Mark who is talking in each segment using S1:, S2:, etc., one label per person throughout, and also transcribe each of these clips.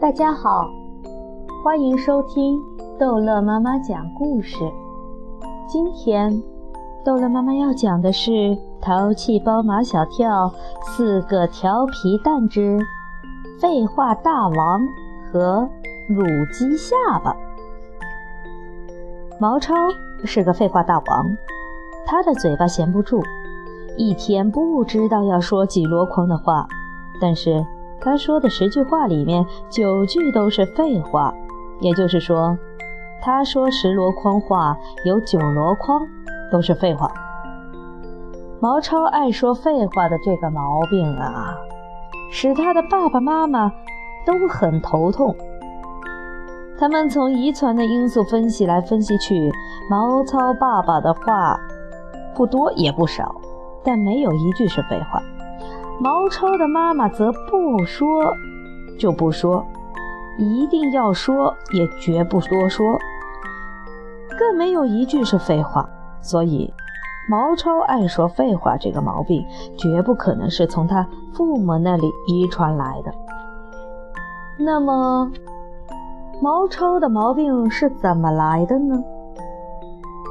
S1: 大家好，欢迎收听逗乐妈妈讲故事。今天，逗乐妈妈要讲的是《淘气包马小跳四个调皮蛋之废话大王》和乳鸡下巴。毛超是个废话大王，他的嘴巴闲不住，一天不知道要说几箩筐的话，但是。他说的十句话里面，九句都是废话，也就是说，他说十箩筐话，有九箩筐都是废话。毛超爱说废话的这个毛病啊，使他的爸爸妈妈都很头痛。他们从遗传的因素分析来分析去，毛超爸爸的话不多也不少，但没有一句是废话。毛超的妈妈则不说就不说，一定要说也绝不多说，更没有一句是废话。所以，毛超爱说废话这个毛病，绝不可能是从他父母那里遗传来的。那么，毛超的毛病是怎么来的呢？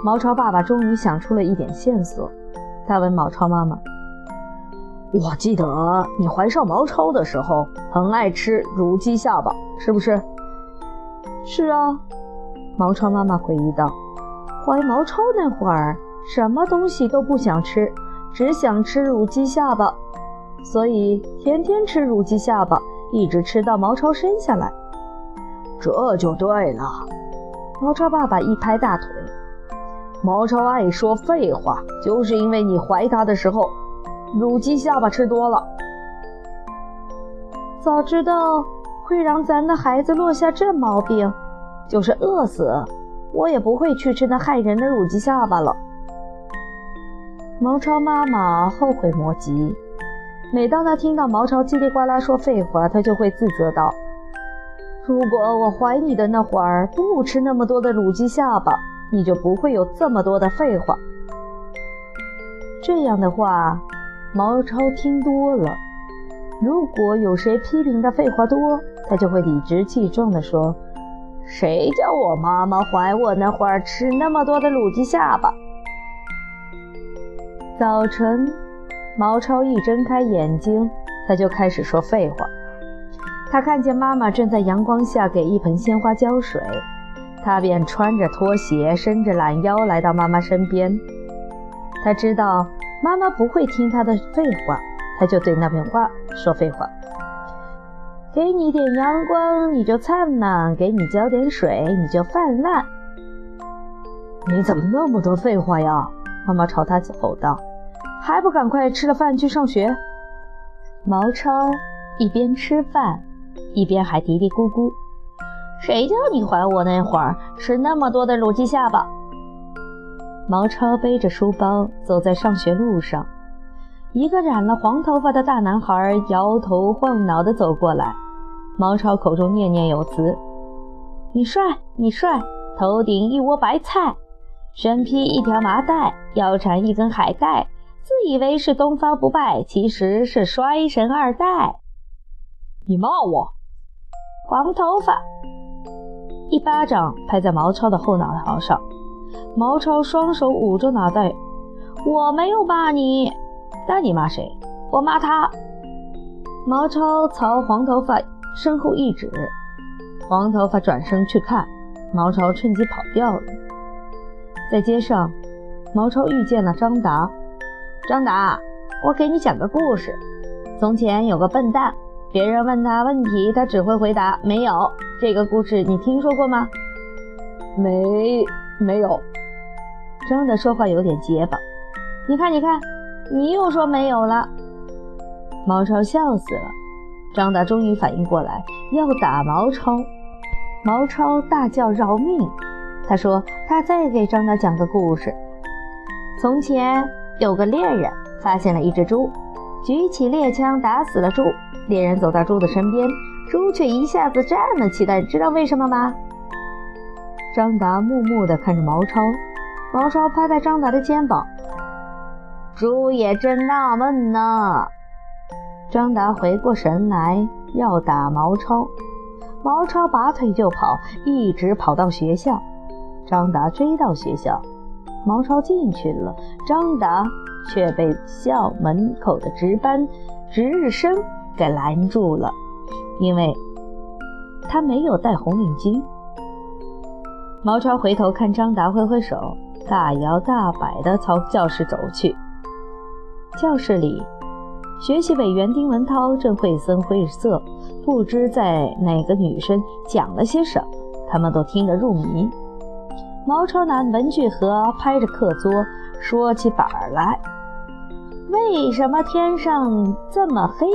S1: 毛超爸爸终于想出了一点线索，他问毛超妈妈。
S2: 我记得你怀上毛超的时候很爱吃乳鸡下巴，是不是？
S1: 是啊，毛超妈妈回忆道：“怀毛超那会儿，什么东西都不想吃，只想吃乳鸡下巴，所以天天吃乳鸡下巴，一直吃到毛超生下来。”
S2: 这就对了。
S1: 毛超爸爸一拍大腿：“
S2: 毛超爱说废话，就是因为你怀他的时候。”乳鸡下巴吃多了，
S1: 早知道会让咱的孩子落下这毛病，就是饿死，我也不会去吃那害人的乳鸡下巴了。毛超妈妈后悔莫及，每当她听到毛超叽里呱啦说废话，她就会自责道：“如果我怀你的那会儿不吃那么多的乳鸡下巴，你就不会有这么多的废话。”这样的话。毛超听多了，如果有谁批评他废话多，他就会理直气壮地说：“谁叫我妈妈怀我那会儿吃那么多的卤鸡下巴？”早晨，毛超一睁开眼睛，他就开始说废话。他看见妈妈正在阳光下给一盆鲜花浇水，他便穿着拖鞋，伸着懒腰来到妈妈身边。他知道。妈妈不会听他的废话，他就对那片花说废话：“给你点阳光，你就灿烂；给你浇点水，你就泛滥。”
S2: 你怎么那么多废话呀？妈妈朝他吼道：“
S1: 还不赶快吃了饭去上学！”毛超一边吃饭，一边还嘀嘀咕咕：“谁叫你怀我那会儿吃那么多的卤鸡下巴？”毛超背着书包走在上学路上，一个染了黄头发的大男孩摇头晃脑地走过来。毛超口中念念有词：“你帅，你帅，头顶一窝白菜，身披一条麻袋，腰缠一根海带，自以为是东方不败，其实是衰神二代。”
S2: 你骂我？
S1: 黄头发！一巴掌拍在毛超的后脑勺上。毛超双手捂着脑袋，我没有骂你，那你骂谁？我骂他。毛超朝黄头发身后一指，黄头发转身去看，毛超趁机跑掉了。在街上，毛超遇见了张达。张达，我给你讲个故事。从前有个笨蛋，别人问他问题，他只会回答没有。这个故事你听说过吗？
S2: 没。没有，
S1: 张达说话有点结巴。你看，你看，你又说没有了。毛超笑死了。张达终于反应过来，要打毛超。毛超大叫饶命！他说他再给张达讲个故事。从前有个猎人发现了一只猪，举起猎枪打死了猪。猎人走到猪的身边，猪却一下子站了起来，知道为什么吗？张达木木地看着毛超，毛超拍拍张达的肩膀：“猪也真纳闷呢。”张达回过神来要打毛超，毛超拔腿就跑，一直跑到学校。张达追到学校，毛超进去了，张达却被校门口的值班值日生给拦住了，因为他没有戴红领巾。毛超回头看张达，挥挥手，大摇大摆地朝教室走去。教室里。学习委员丁文涛正绘声绘色，不知在哪个女生讲了些什么，他们都听得入迷。毛超拿文具盒拍着课桌，说起板儿来：“为什么天上这么黑？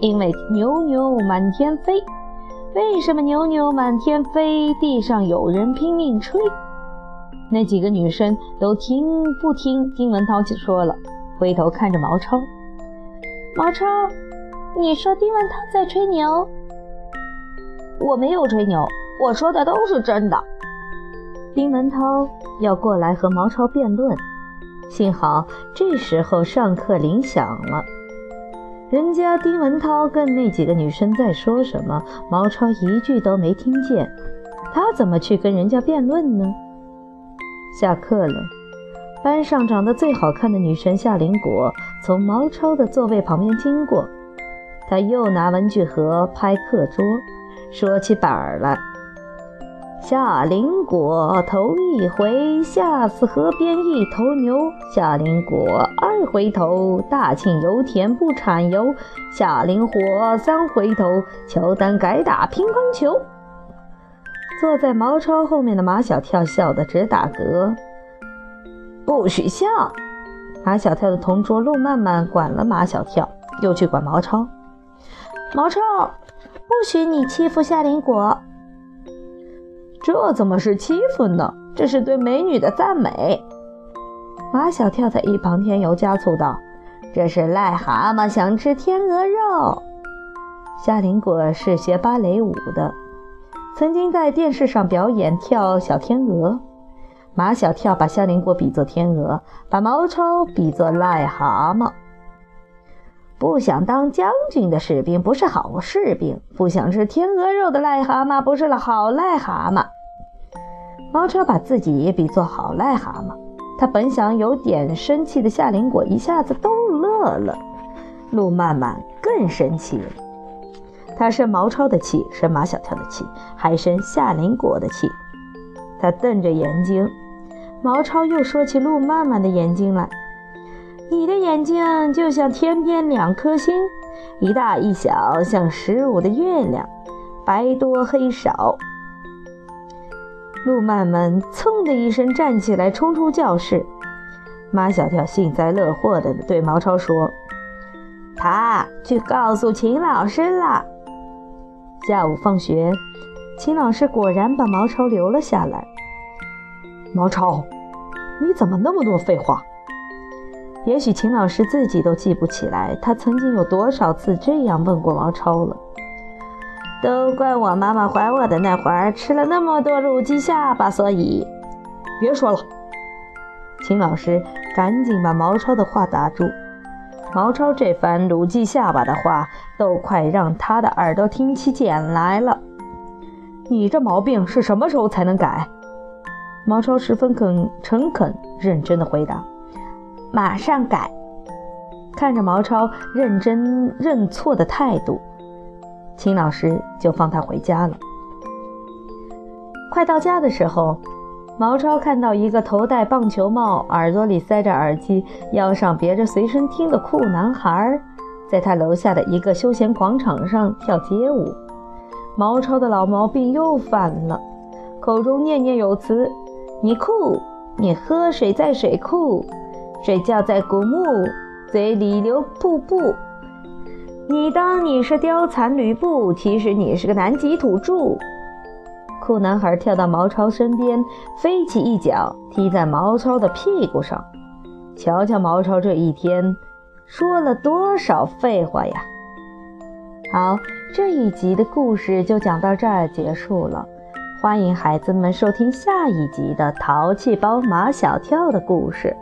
S1: 因为牛牛满天飞。为什么牛牛满天飞？地上有人拼命吹。”那几个女生都听不听丁文涛说了，回头看着毛超。毛超，你说丁文涛在吹牛？
S2: 我没有吹牛，我说的都是真的。
S1: 丁文涛要过来和毛超辩论，幸好这时候上课铃响了。人家丁文涛跟那几个女生在说什么，毛超一句都没听见，他怎么去跟人家辩论呢？下课了。班上长得最好看的女生夏林果从毛超的座位旁边经过，她又拿文具盒拍课桌，说起板儿来。夏林果头一回下死河边一头牛，夏林果二回头大庆油田不产油，夏林果三回头乔丹改打乒乓球。坐在毛超后面的马小跳笑得直打嗝。不许笑！马小跳的同桌陆曼曼管了马小跳，又去管毛超。毛超，不许你欺负夏林果。
S2: 这怎么是欺负呢？这是对美女的赞美。
S1: 马小跳在一旁添油加醋道：“这是癞蛤蟆想吃天鹅肉。”夏林果是学芭蕾舞的，曾经在电视上表演跳小天鹅。马小跳把夏林果比作天鹅，把毛超比作癞蛤蟆。不想当将军的士兵不是好士兵，不想吃天鹅肉的癞蛤蟆不是了好癞蛤蟆。毛超把自己也比作好癞蛤蟆，他本想有点生气的夏林果一下子都乐了。陆曼曼更生气了，他生毛超的气，生马小跳的气，还生夏林果的气。他瞪着眼睛。毛超又说起陆曼曼的眼睛来：“你的眼睛就像天边两颗星，一大一小，像十五的月亮，白多黑少。”路曼曼噌的一声站起来，冲出教室。马小跳幸灾乐祸地对毛超说：“他去告诉秦老师了。”下午放学，秦老师果然把毛超留了下来。
S2: 毛超，你怎么那么多废话？
S1: 也许秦老师自己都记不起来，他曾经有多少次这样问过毛超了。都怪我妈妈怀我的那会儿吃了那么多卤鸡下巴，所以
S2: 别说了。
S1: 秦老师赶紧把毛超的话打住。毛超这番卤鸡下巴的话，都快让他的耳朵听起茧来了。
S2: 你这毛病是什么时候才能改？
S1: 毛超十分肯诚恳认真的回答：“马上改。”看着毛超认真认错的态度，秦老师就放他回家了。快到家的时候，毛超看到一个头戴棒球帽、耳朵里塞着耳机、腰上别着随身听的酷男孩，在他楼下的一个休闲广场上跳街舞。毛超的老毛病又犯了，口中念念有词。你酷，你喝水在水库，睡觉在古墓，嘴里流瀑布。你当你是貂蝉吕布，其实你是个南极土著。酷男孩跳到毛超身边，飞起一脚踢在毛超的屁股上。瞧瞧毛超这一天说了多少废话呀！好，这一集的故事就讲到这儿结束了。欢迎孩子们收听下一集的《淘气包马小跳》的故事。